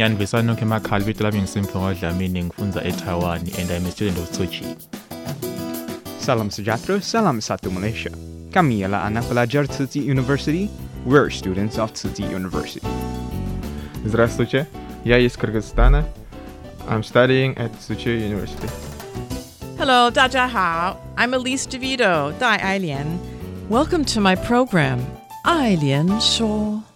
Yani besanokho emakhaya libito lami ngisimphiwe ngwadlamini ngifunza eTaiwan and I'm a student of Tzu Chi. Salam Sujatro, Salam Satu Malaysia. Kami ialah anak pelajar Tzu Chi University. We're students of Tzu Chi University. Здравствуйте, я из Кыргызстана. I'm studying at Tzu Chi University. Hello, 大家好. I'm Elise DeVito, Dai Ailian. Welcome to my program, Ailian Shaw.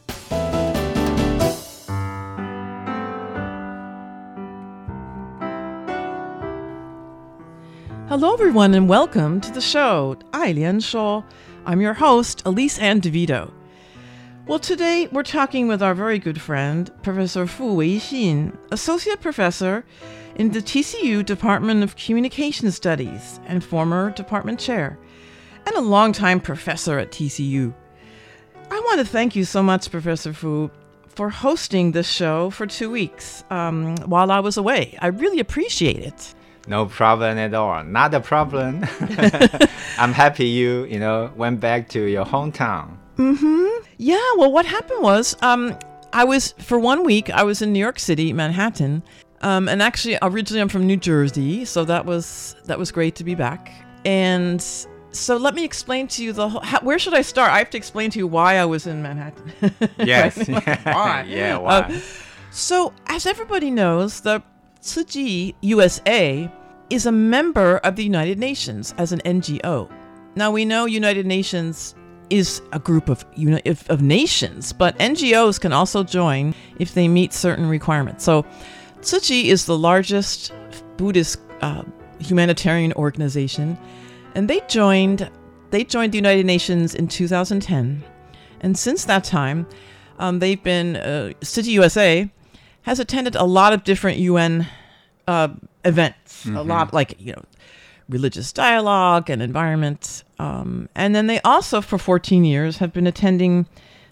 Hello, everyone, and welcome to the show, Ai Lian Shou. I'm your host, Elise Ann DeVito. Well, today we're talking with our very good friend, Professor Fu Weixin, Associate Professor in the TCU Department of Communication Studies and former department chair, and a longtime professor at TCU. I want to thank you so much, Professor Fu, for hosting this show for two weeks um, while I was away. I really appreciate it. No problem at all. Not a problem. I'm happy you, you know, went back to your hometown. Mm-hmm. Yeah, well what happened was um I was for one week I was in New York City, Manhattan. Um, and actually originally I'm from New Jersey, so that was that was great to be back. And so let me explain to you the whole, how, where should I start? I have to explain to you why I was in Manhattan. yes. why? yeah, why? Uh, so as everybody knows, the Tzu Chi USA is a member of the United Nations as an NGO. Now we know United Nations is a group of of nations, but NGOs can also join if they meet certain requirements. So, Tzu is the largest Buddhist uh, humanitarian organization, and they joined they joined the United Nations in 2010, and since that time, um, they've been uh, Chi USA has attended a lot of different UN uh, events, mm-hmm. a lot like you know religious dialogue and environment. Um, and then they also, for 14 years, have been attending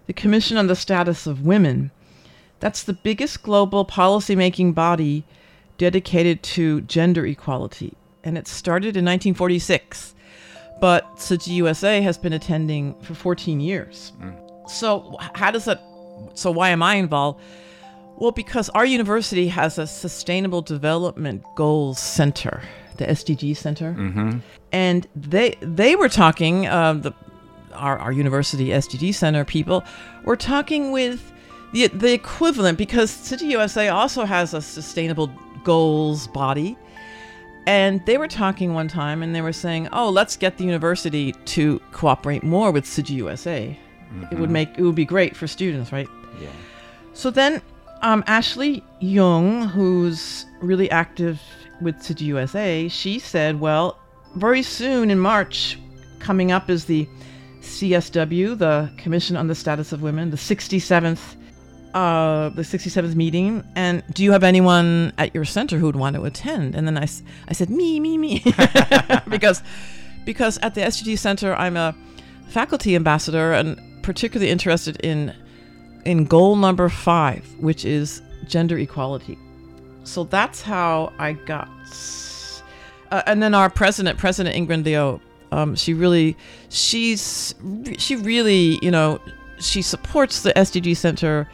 the Commission on the Status of Women. That's the biggest global policymaking body dedicated to gender equality. And it started in 1946. But Chi USA has been attending for 14 years. Mm. So, how does that? So, why am I involved? Well, because our university has a Sustainable Development Goals Center, the SDG Center, mm-hmm. and they they were talking. Uh, the our our university SDG Center people were talking with the the equivalent because Tzu Chi USA also has a Sustainable Goals body, and they were talking one time and they were saying, "Oh, let's get the university to cooperate more with Tzu Chi USA. Mm-hmm. It would make it would be great for students, right?" Yeah. So then um, Ashley Young, who's really active with Chi USA, she said, well, very soon in March, coming up is the CSW, the Commission on the Status of Women, the 67th, uh, the 67th meeting. And do you have anyone at your center who would want to attend? And then I, I said, me, me, me, because because at the SDG Center, I'm a faculty ambassador and particularly interested in in goal number five, which is gender equality. So that's how I got. Uh, and then our president, President Ingrid Liu, um, she really, she's, she really, you know, she supports the SDG Center.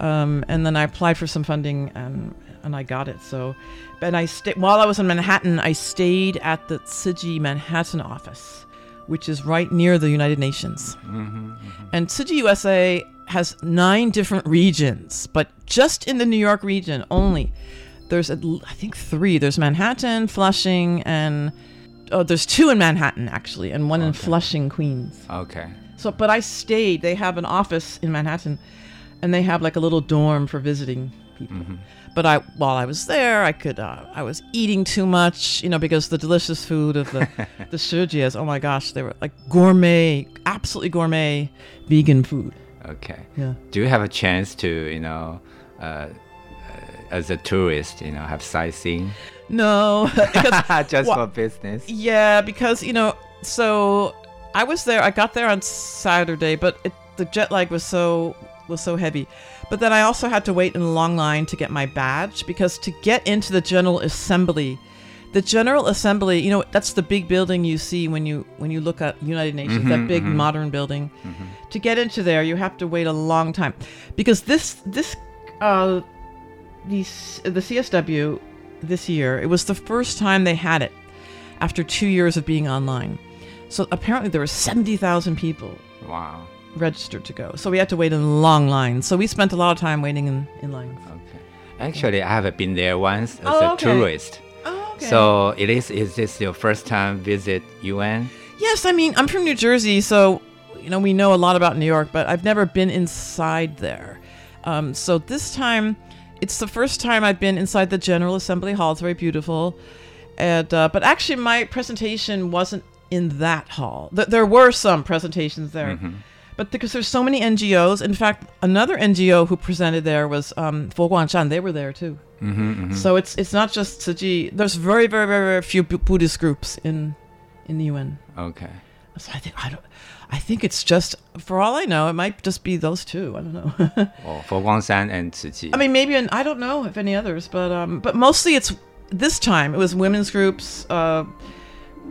Um, and then I applied for some funding and and I got it. So, and I stayed while I was in Manhattan. I stayed at the Chi Manhattan office, which is right near the United Nations. Mm-hmm, And Tzu Chi USA has nine different regions, but just in the New York region only, there's l- I think three. There's Manhattan, Flushing, and oh, there's two in Manhattan actually, and one in Flushing, Queens. Okay. So, but I stayed. They have an office in Manhattan, and they have like a little dorm for visiting people. But I, while I was there, I could, uh, I was eating too much, you know, because the delicious food of the the Sujias. Oh my gosh, they were like gourmet, absolutely gourmet, vegan food. Okay. Yeah. Do you have a chance to, you know, uh, uh, as a tourist, you know, have sightseeing? No, because, Just Wha- for business. Yeah, because you know, so I was there. I got there on Saturday, but it, the jet lag was so was so heavy. But then I also had to wait in a long line to get my badge because to get into the General Assembly, the General Assembly, you know, that's the big building you see when you when you look at United Nations, that Mhm, big mhm. modern building. To get into there, you have to wait a long time because this this uh these the CSW this year, it was the first time they had it after two years of being online. So apparently there were 70,000 people Wow. Registered to go. So we had to wait in a long line. So we spent a lot of time waiting in, in lines. Okay. Actually, I have been there once as Oh, a okay. tourist. Oh, okay. So it is. Is this your first time visit UN? Yes, I mean, I'm from New Jersey, so, you know, we know a lot about New York, but I've never been inside there. Um, so this time, it's the first time I've been inside the General Assembly Hall. It's very beautiful. And, uh, but actually, my presentation wasn't in that hall. Th- there were some presentations there. Mhm. But because there's so many NGOs, in fact, another NGO who presented there was um, Fo Guangshan. They were there too. Mhm, mhm. So it's it's not just Tzu Chi. There's very very very, very few Bu- Buddhist groups in in the UN. Okay. So I think I don't. I think it's just for all I know, it might just be those two. I don't know. Oh, Fo Guangshan and Tzu I mean, maybe an, I don't know if any others, but um, but mostly it's this time it was women's groups, uh,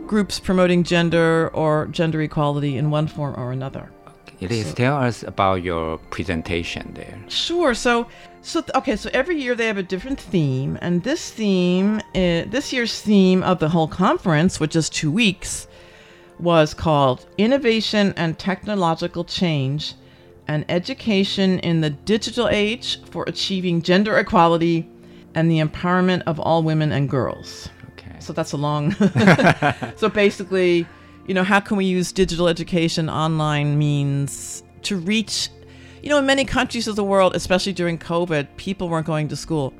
groups promoting gender or gender equality in one form or another. It is. Tell us about your presentation there. Sure. So, so okay. So every year they have a different theme, and this theme, uh, this year's theme of the whole conference, which is two weeks, was called "Innovation and Technological Change, and Education in the Digital Age for Achieving Gender Equality and the Empowerment of All Women and Girls." Okay. So that's a long. so basically, you know, how can we use digital education, online means to reach, you know, in many countries of the world, especially during COVID, people weren't going to school.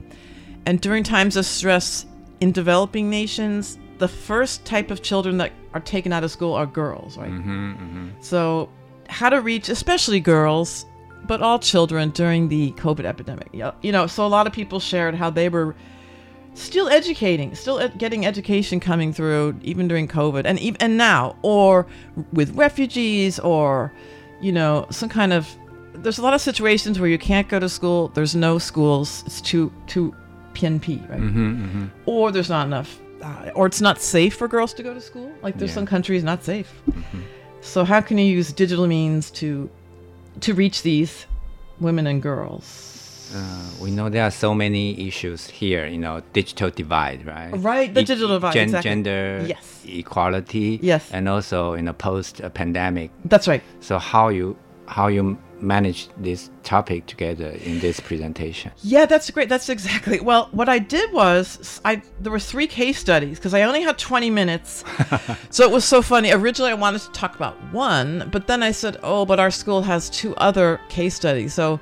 And during times of stress in developing nations, the first type of children that are taken out of school are girls, right? Mm-hmm, mm-hmm. So, how to reach, especially girls, but all children during the COVID epidemic. You know, so a lot of people shared how they were still educating, still ed- getting education coming through even during COVID and even and now, or with refugees, or you know, some kind of. There's a lot of situations where you can't go to school. There's no schools. It's too too PNP, right? Mm-hmm, mm-hmm. Or there's not enough, uh, or it's not safe for girls to go to school. Like there's Yeah. some countries not safe. So how can you use digital means to to reach these women and girls? Uh, we know there are so many issues here. You know, digital divide, right? Right, the E- digital divide, gen- exactly. Gender Yes. equality. Yes. And also in a post-pandemic. That's right. So how you how you manage this topic together in this presentation? Yeah, that's great. That's exactly. Well, what I did was I there were three case studies because I only had 20 minutes. so it was so funny. Originally I wanted to talk about one, but then I said, "Oh, but our school has two other case studies." So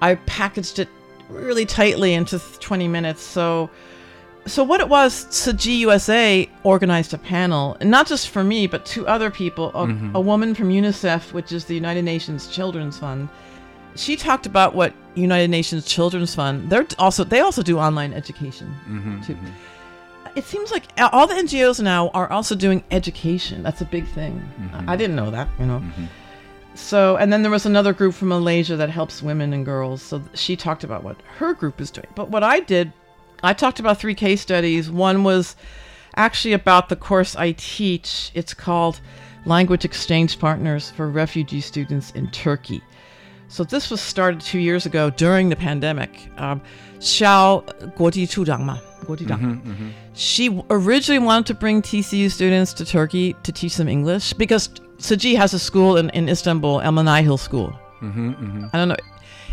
I packaged it really tightly into 20 minutes. So so what it was, Tzu Chi USA organized a panel, and not just for me, but two other people. A, Mhm. a woman from UNICEF, which is the United Nations Children's Fund. She talked about what United Nations Children's Fund. They're also they also do online education Mm-hmm. too. It seems like all the NGOs now are also doing education. That's a big thing. Mhm. I didn't know that, you know Mhm. So, and then there was another group from Malaysia that helps women and girls. So she talked about what her group is doing. But what I did, I talked about three case studies. One was actually about the course I teach. It's called Language Exchange Partners for Refugee Students in Turkey. So this was started two years ago during the pandemic. Um, Xiao 国际处长嘛 mm-hmm, She originally wanted to bring TCU students to Turkey to teach them English because Tzu Chi has a school in, in Istanbul, El Menahil School. Mm-hmm, I don't know.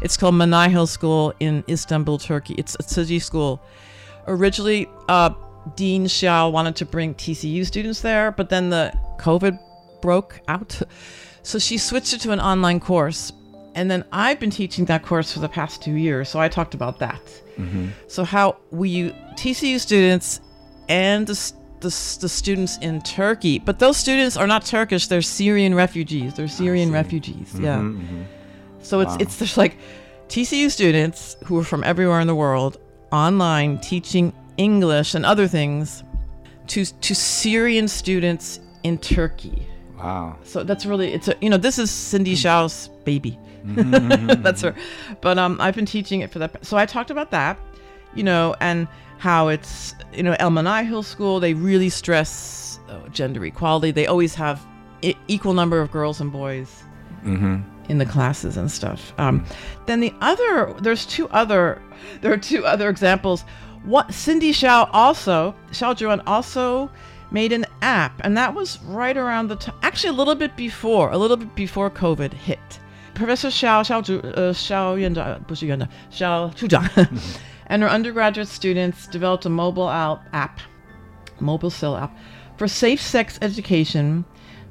It's called Menahil School in Istanbul, Turkey. It's a Tzu Chi school. Originally, uh, Dean Xiao wanted to bring TCU students there, but then the COVID broke out. So she switched it to an online course. And then I've been teaching that course for the past two years. So I talked about that. Mm-hmm. So, how we TCU students and the, the, the, students in Turkey, but those students are not Turkish, they're Syrian refugees. They're Syrian refugees. Mm-hmm, yeah. mm-hmm. So it's, wow. it's just like TCU students who are from everywhere in the world online teaching English and other things to, to Syrian students in Turkey. Wow. So that's really it's a you know this is Cindy Xiao's baby. Mm-hmm, that's her. But um I've been teaching it for that. So I talked about that, you know, and how it's you know El Hill School they really stress oh, gender equality. They always have I- equal number of girls and boys mm-hmm. in the classes and stuff. Um, then the other there's two other there are two other examples. What Cindy Xiao also Xiao Zhuan also made an app, and that was right around the time, actually a little bit before, a little bit before COVID hit. Professor Xiao Xiao Zhu, uh, Xiao Yuan, 不是 Yuan, Xiao Chuzhang, and her undergraduate students developed a mobile app, mobile cell app, for safe sex education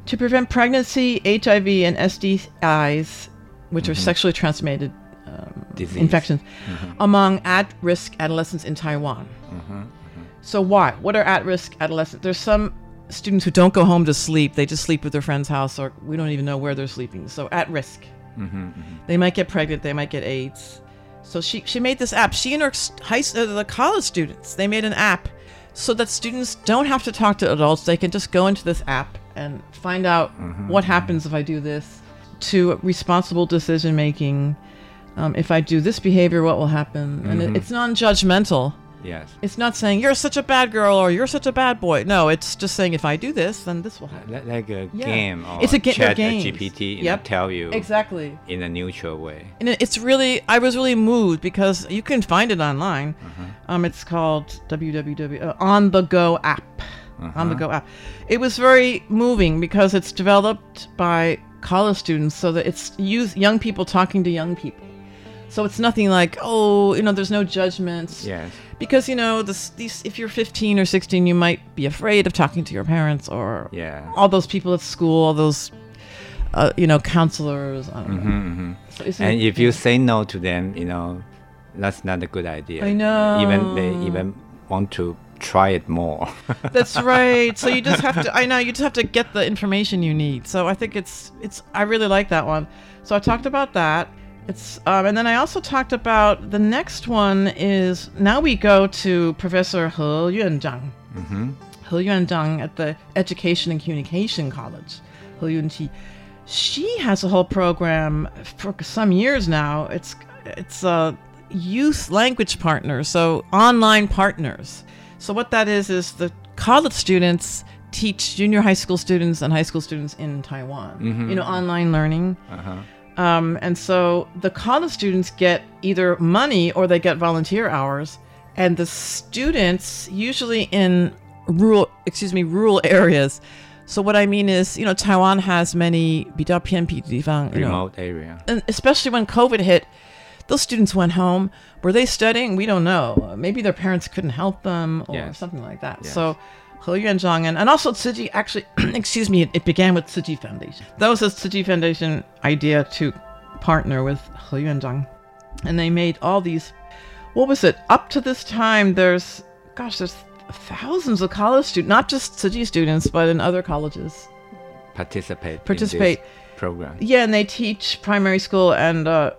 to prevent pregnancy, HIV, and STIs, which mm-hmm. are sexually transmitted um, infections, mm-hmm. among at-risk adolescents in Taiwan. Mm-hmm. So why? What are at-risk adolescents? There's some students who don't go home to sleep; they just sleep at their friend's house, or we don't even know where they're sleeping. So at risk. Mm-hmm, mm-hmm. They might get pregnant. They might get AIDS. So she she made this app. She and her high uh, the college students they made an app so that students don't have to talk to adults. They can just go into this app and find out mm-hmm, what happens if I do this. To responsible decision making. Um, if I do this behavior, what will happen? And it, it's non-judgmental. Yes. It's not saying you're such a bad girl or you're such a bad boy. No, it's just saying if I do this, then this will happen. Like a yeah. game or it's a ga- chat games. GPT yep. tell you exactly in a neutral way. And it's really, I was really moved because you can find it online. Uh-huh. Um, it's called www uh, on the go app. Uh-huh. On the go app. It was very moving because it's developed by college students, so that it's youth, young people talking to young people. So it's nothing like, oh, you know, there's no judgments. Yes because you know this, these if you're 15 or 16 you might be afraid of talking to your parents or yeah. all those people at school all those uh, you know counselors. Mm-hmm, mm-hmm. So and if you say no to them you know that's not a good idea. I know. Even they even want to try it more. That's right. So you just have to i know you just have to get the information you need. So i think it's it's i really like that one. So i talked about that it's um, and then I also talked about the next one is now we go to Professor He Yuanzhang. Mm-hmm. He Yuanzhang at the Education and Communication College. He Yunqi. She has a whole program for some years now. It's it's a youth language partner, so online partners. So what that is is the college students teach junior high school students and high school students in Taiwan. Mm-hmm. You know, online learning. Uh-huh. Um, and so the college students get either money or they get volunteer hours. And the students, usually in rural, excuse me, rural areas. So what I mean is, you know, Taiwan has many 比较偏僻的地方, you remote know, area, and especially when COVID hit, those students went home. Were they studying? We don't know. Maybe their parents couldn't help them or yes. something like that. Yes. So he Yuanzhang and, and also Tzu actually, excuse me, it, began with Tzu Foundation. That was the Tzu Foundation idea to partner with He Yuanzhang. And they made all these, what was it? Up to this time, there's, gosh, there's thousands of college students, not just Tzu students, but in other colleges. Participate. Participate. program. Yeah, and they teach primary school and uh,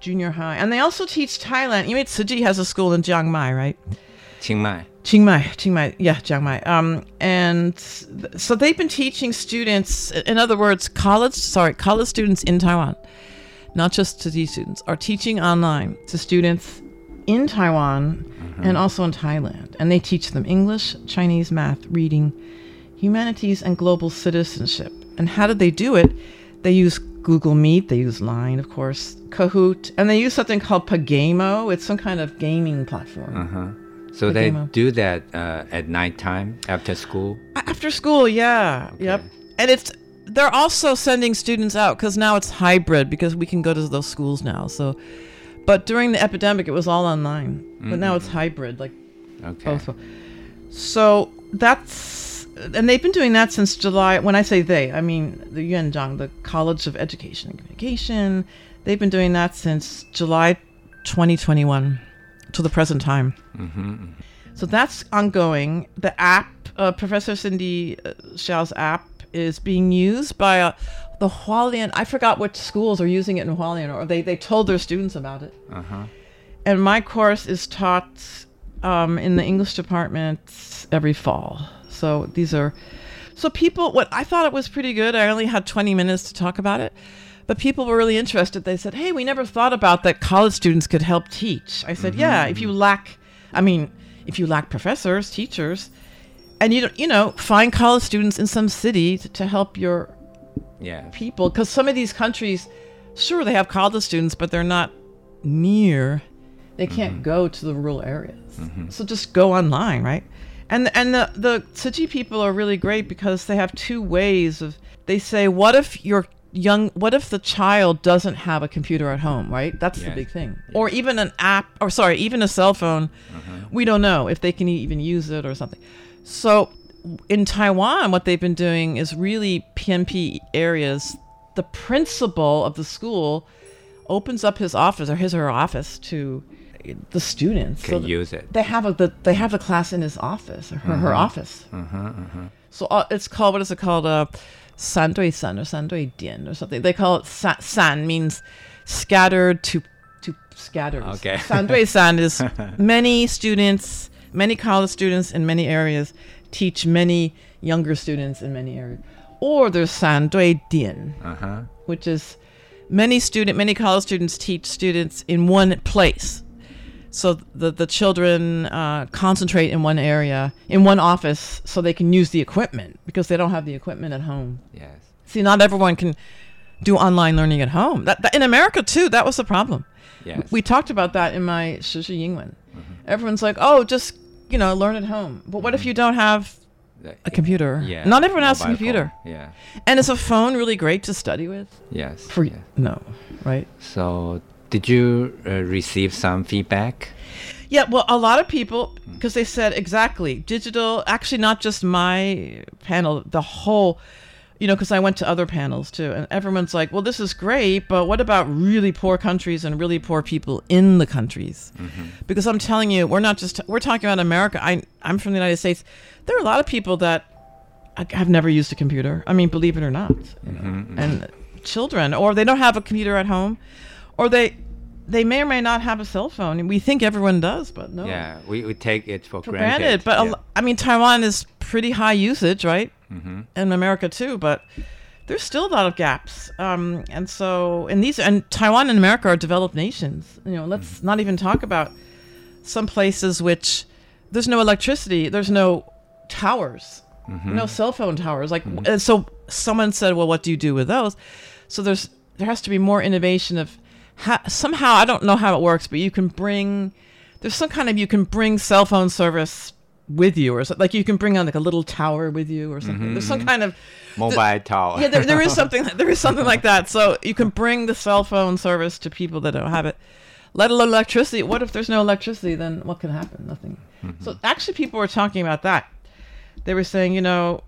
junior high. And they also teach Thailand. You mean Tzu has a school in Chiang Mai, right? Chiang Mai. Chiang Mai, Chiang Mai, yeah, Chiang Mai. Um, and th- so they've been teaching students, in other words, college, sorry, college students in Taiwan, not just to these students, are teaching online to students in Taiwan mm-hmm. and also in Thailand. And they teach them English, Chinese, math, reading, humanities, and global citizenship. And how do they do it? They use Google Meet, they use Line, of course, Kahoot, and they use something called Pagamo. It's some kind of gaming platform. Uh-huh. So the they do that uh, at nighttime after school. After school, yeah. Yep. And it's they're also sending students out because now it's hybrid because we can go to those schools now. So, but during the epidemic, it was all online. But now it's hybrid, like Okay. both. So that's and they've been doing that since July. When I say they, I mean the Yuanzhang, the College of Education and Communication. They've been doing that since July 2021 to the present time. Mm-hmm. So that's ongoing. The app, uh, Professor Cindy uh, Xiao's app, is being used by uh, the Hualien. I forgot which schools are using it in Hualien, or they, they told their students about it. Uh huh. And my course is taught um, in the English department every fall. So these are, so people, what I thought it was pretty good. I only had 20 minutes to talk about it. But people were really interested. They said, "Hey, we never thought about that. College students could help teach." I said, "Yeah, if you mm-hmm. lack, I mean, if you lack professors, teachers, and you don't, you know, find college students in some city to, to help your Yeah. people because some of these countries sure they have college students but they're not near they can't mm-hmm. go to the rural areas mm-hmm. so just go online right and and the the Tzu Chi people are really great because they have two ways of they say what if your young what if the child doesn't have a computer at home right that's the big thing or even an app or sorry even a cell phone we don't know if they can even use it or something so in Taiwan, what they've been doing is really pmp areas. The principal of the school opens up his office or his or her office to the students. Can that use it. They have a the, they have the class in his office or her, her Mhm. office. Uh-huh, uh-huh. So uh, it's called what is it called? Uh, san dui san or san dui dian or something. They call it san, san means scattered to to scattered. Okay. San dui san is many students, many college students in many areas teach many younger students in many areas. Or there's san dui dian, Uh-huh. which is many student many college students teach students in one place. So the the children uh, concentrate in one area, in one office, so they can use the equipment because they don't have the equipment at home. Yes. See, not everyone can do online learning at home. That, that in America too, that was the problem. Yes. We talked about that in my Shishi Yingwen. Everyone's like, "Oh, just you know, learn at home." But what if you don't have a computer? Yeah. Not everyone has a computer. phone, Yeah. And is a phone really great to study with? Yes. For yeah. no, right? So, did you uh, receive some feedback? Yeah, well, a lot of people, because they said exactly digital. Actually, not just my panel, the whole, you know, because I went to other panels too, and everyone's like, "Well, this is great, but what about really poor countries and really poor people in the countries?" Because I'm telling you, we're not just we're talking about America. I I'm from the United States. There are a lot of people that have never used a computer. I mean, believe it or not, you know, Mhm, mhm. and children, or they don't have a computer at home, or they they may or may not have a cell phone. We think everyone does, but no. Yeah, we, we take it for, For granted. granted, but yeah. I mean, Taiwan is pretty high usage, right? Mhm. And America too, but there's still a lot of gaps. Um, and so, and these, and Taiwan and America are developed nations. You know, let's Mm-hmm. not even talk about some places which there's no electricity, there's no towers, Mhm. no cell phone towers. Like, and so someone said, well, what do you do with those? So there's there has to be more innovation of ha- somehow I don't know how it works, but you can bring there's some kind of you can bring cell phone service with you or something like you can bring on like a little tower with you or something. Mhm, There's some mhm. kind of Mobile tower. yeah, there, there is something there is something like that. So you can bring the cell phone service to people that don't have it. Let alone electricity. What if there's no electricity? Then what can happen? Nothing. So actually, people were talking about that. They were saying, you know,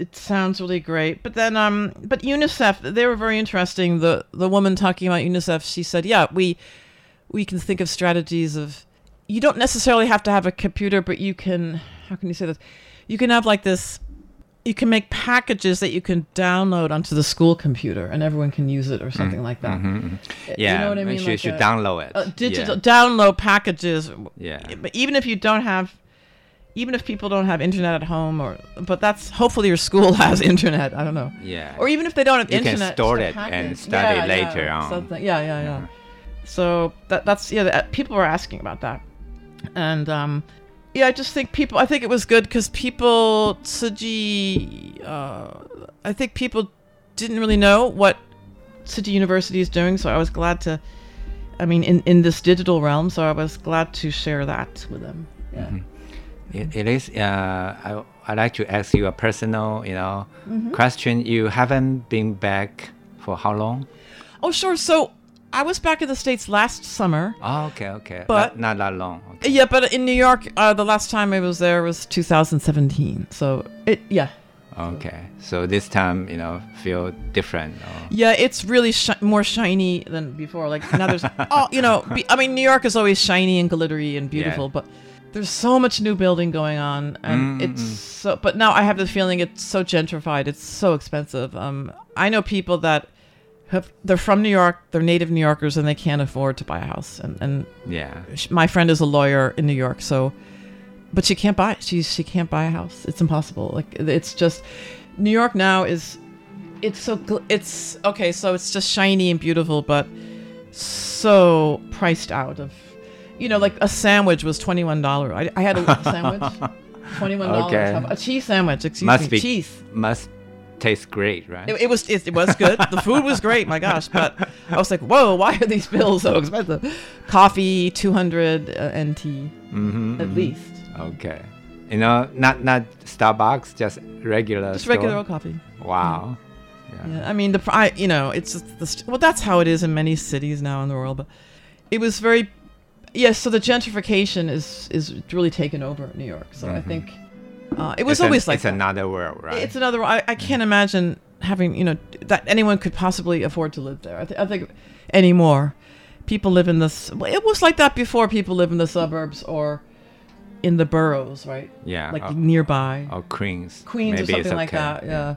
it sounds really great, but then, um, but UNICEF, they were very interesting. The the woman talking about UNICEF, she said, yeah, we we can think of strategies of. You don't necessarily have to have a computer, but you can. How can you say this? You can have like this you can make packages that you can download onto the school computer and everyone can use it or something like that. mhm, mhm. Uh, Yeah, you know what I mean? you should a- download it. digital Yeah. download packages. Yeah. But even if you don't have, even if people don't have internet at home, or but that's hopefully your school has internet. I don't know. Yeah. Or even if they don't have You can internet, store just a it and study Yeah, later yeah, on. Something. Yeah, yeah, yeah. So that that's yeah. That, people were asking about that, and um, yeah, I just think people. I think it was good because people, Tzu Chi, uh, I think people didn't really know what Tzu Chi University is doing. So I was glad to, I mean, in in this digital realm. So I was glad to share that with them. Yeah. Mhm. It, it is. Uh, I I like to ask you a personal, you know, Mhm. question. You haven't been back for how long? Oh, sure. So I was back in the states last summer. Oh, okay, okay. But- not, not that long. Okay. Yeah, but in New York, uh, the last time I was there was 2017. So it, yeah, Okay. So this time, you know, feel different. Or, yeah, it's really shi- more shiny than before. Like now there's, oh, you know, be, I mean, New York is always shiny and glittery and beautiful, but there's so much new building going on, and Mm, it's so. But now I have the feeling it's so gentrified. It's so expensive. Um, I know people that have they're from New York, they're native New Yorkers, and they can't afford to buy a house. And and Yeah. my friend is a lawyer in New York, so but she can't buy she she can't buy a house. It's impossible. Like it's just New York now is it's so it's okay, so it's just shiny and beautiful, but so priced out of you know, like a sandwich was twenty one dollar. I, I had a sandwich, twenty one dollars. Okay. A cheese sandwich, excuse must me, be cheese. Must taste great, right? It, it was it, it was good. the food was great. My gosh, but I was like, whoa, why are these bills so expensive? Coffee, two hundred uh, NT Mhm, at mhm. least. Okay. You know, not not Starbucks, just regular. Just store? regular old coffee. Wow. Yeah, I mean the I, you know it's just the well that's how it is in many cities now in the world, but it was very yes. so the gentrification is is really taken over New York. So I Mhm. think uh, it was It's an- always like it's that. another world, right? It's another. I, I can't imagine having you know that anyone could possibly afford to live there. I, th- I think anymore, people live in this. It was like that before. People live in the suburbs or in the boroughs, right? Yeah, like or- nearby. or Queens. Queens Maybe or something like okay, that. Yeah.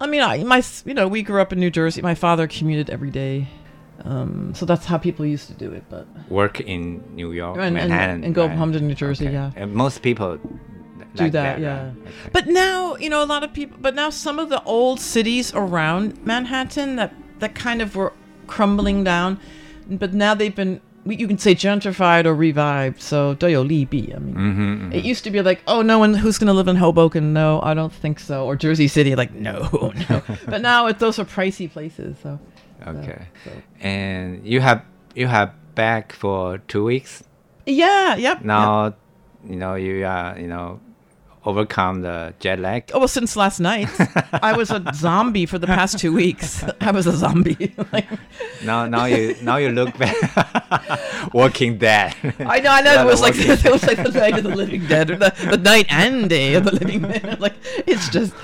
I mean, I my you know we grew up in New Jersey. My father commuted every day, um, so that's how people used to do it. But Work in New York, and, and, Manhattan, and go right? home to New Jersey, Okay. yeah. And most people do like that, right? yeah. But now, you know, a lot of people. But now, some of the old cities around Manhattan that that kind of were crumbling down, but now they've been. we- You can say gentrified or revived. So 都有利弊. I mean, Mhm, it used to be like, oh, no one who's going to live in Hoboken. No, I don't think so. Or Jersey City, like, no, no. but now it, those are pricey places. So Okay. And you have you have back for two weeks. yeah, yep. Now, you know you are you know overcome the jet lag. Oh well, since last night, I was a zombie for the past two weeks. I was a zombie. like, Now now you now you look back, Walking Dead. I know, I know. It was like Walking- it was like the night of the living dead, or the, the night and day of the living dead. Like it's just,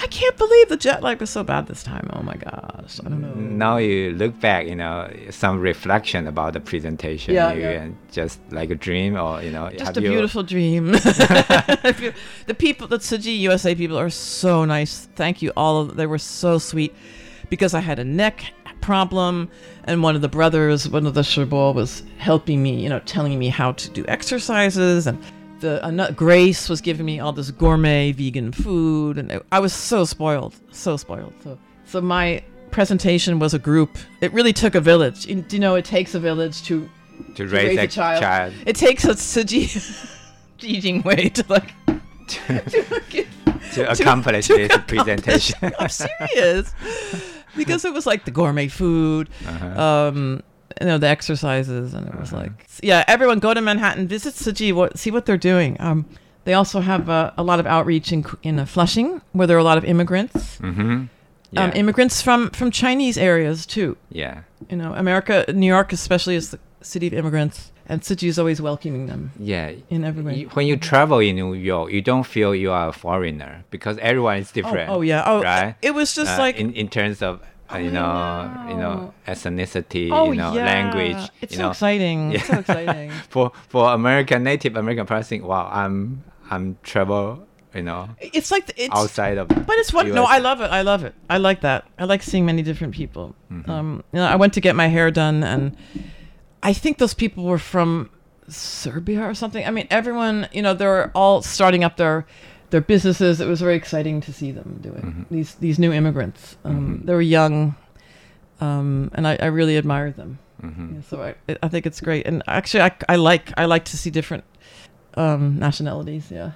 I can't believe the jet lag was so bad this time. Oh my gosh, I don't know. now you look back, you know, some reflection about the presentation, Yeah, you, yeah. and just like a dream, or you know, Just a you- beautiful dream. the people, the Tzu Chi USA people are so nice. Thank you all. Of, they were so sweet because I had a neck problem and one of the brothers, one of the Sherbo was helping me, you know, telling me how to do exercises and the Grace was giving me all this gourmet vegan food and I was so spoiled, so spoiled. So so my presentation was a group. It really took a village. You, you know, it takes a village to To raise a child. It takes a Jijing way to like to accomplish this presentation. I'm serious. because it was like the gourmet food, Uh-huh. um, you know, the exercises, and it was like, yeah, everyone go to Manhattan, visit Tzu Chi, what, see what they're doing. Um, they also have uh, a lot of outreach in in uh, Flushing, where there are a lot of immigrants, Mm-hmm. um, immigrants from from Chinese areas too. Yeah. You know, America, New York especially is the city of immigrants, and Tzu Chi is always welcoming them. Yeah. In every way. When you travel in New York, you don't feel you are a foreigner because everyone is different. oh, yeah. Oh, right. it was just Uh, like- in, in terms of uh, you know you know ethnicity, Oh, you know yeah. language. It's you so know. exciting. It's so exciting. for for American native American person, wow, I'm I'm travel. You know, It's like the- it's outside of. But it's what? No, I love it. I love it. I like that. I like seeing many different people. Mhm. Um, you know, I went to get my hair done, and I think those people were from Serbia or something. I mean, everyone. You know, they're all starting up their their businesses. It was very exciting to see them do it. Mm-hmm. These these new immigrants. Um, They were young, um, and I, I really admired them. Mhm. Yeah, so I I think it's great. And actually, I, I like I like to see different um, nationalities. Yeah.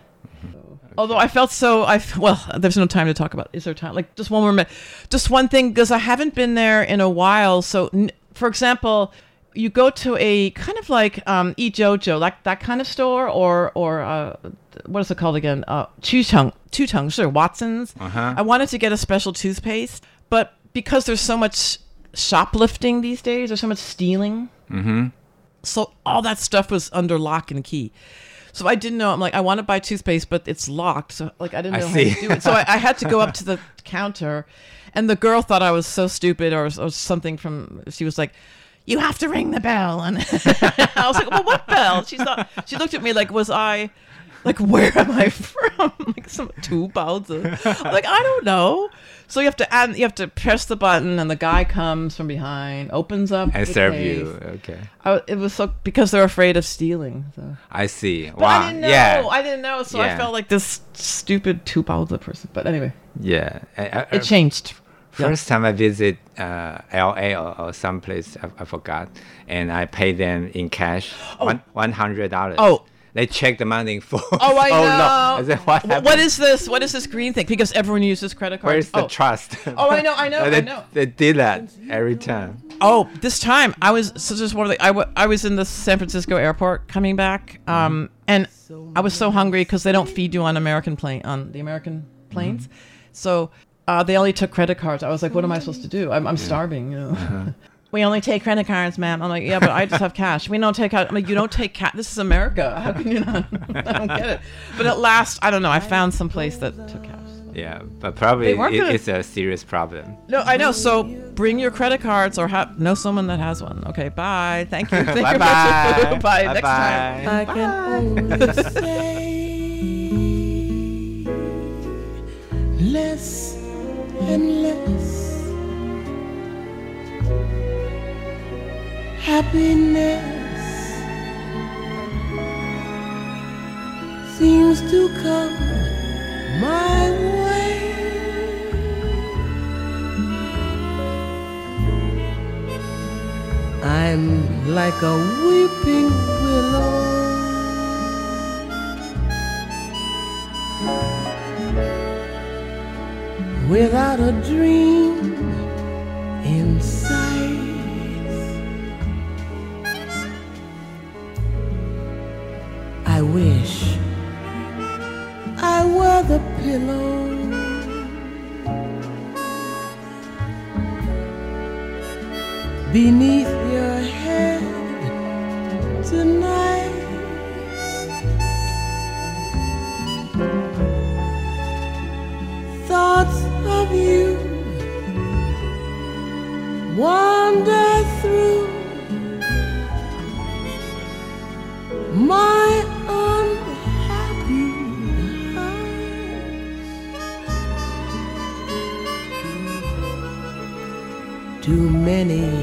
Although I felt so, I well, there's no time to talk about. Is there time? Like just one more minute, just one thing, because I haven't been there in a while. So, n- for example, you go to a kind of like um, Jojo, like that kind of store, or or uh, what is it called again? Uh, Chucheng, Chucheng, Watson's. Uh-huh. I wanted to get a special toothpaste, but because there's so much shoplifting these days, there's so much stealing. Mm-hmm. So all that stuff was under lock and key. So I didn't know. I'm like, I want to buy toothpaste, but it's locked. So like, I didn't I know how see. to do it. So I, I had to go up to the counter, and the girl thought I was so stupid or, or something. From she was like, "You have to ring the bell," and I was like, "Well, what bell?" She thought she looked at me like, "Was I?" Like where am I from? like some two Like I don't know. So you have to add, you have to press the button, and the guy comes from behind, opens up, and serve case. you. Okay. I, it was so because they're afraid of stealing. So. I see. But wow. I didn't know. Yeah. I didn't know, so Yeah. I felt like this stupid two Baozi person. But anyway, Yeah. I- I- it changed. Yeah. First time I visit uh, LA or, or someplace I, I forgot, and I pay them in cash one one hundred dollars. Oh. They check the money for. Oh, I know. no! I said, what happened? what is this? What is this green thing? Because everyone uses credit cards. Where's the oh. trust? Oh, I know, I know, they, I know. They did that every time. Oh, this time I was so just one of the I, w- I was in the San Francisco airport coming back, um, and I was so hungry because they don't feed you on American plane on the American planes, so uh, they only took credit cards. I was like, what am I supposed to do? I'm, I'm starving, you know. We only take credit cards, ma'am. I'm like, yeah, but I just have cash. We don't take cash. I'm like, you don't take cash. This is America. How can you not? I don't get it. But at last, I don't know. I found some place that took cash. Yeah, but probably it, gonna- it's a serious problem. No, I know. So bring your credit cards or have know someone that has one. Okay, bye. Thank you. Thank you. Bye-bye. bye. Next Bye-bye. time. I can only say less and less happiness seems to come my way. I'm like a weeping willow. Without a dream in I wish I were the pillow. Beneath many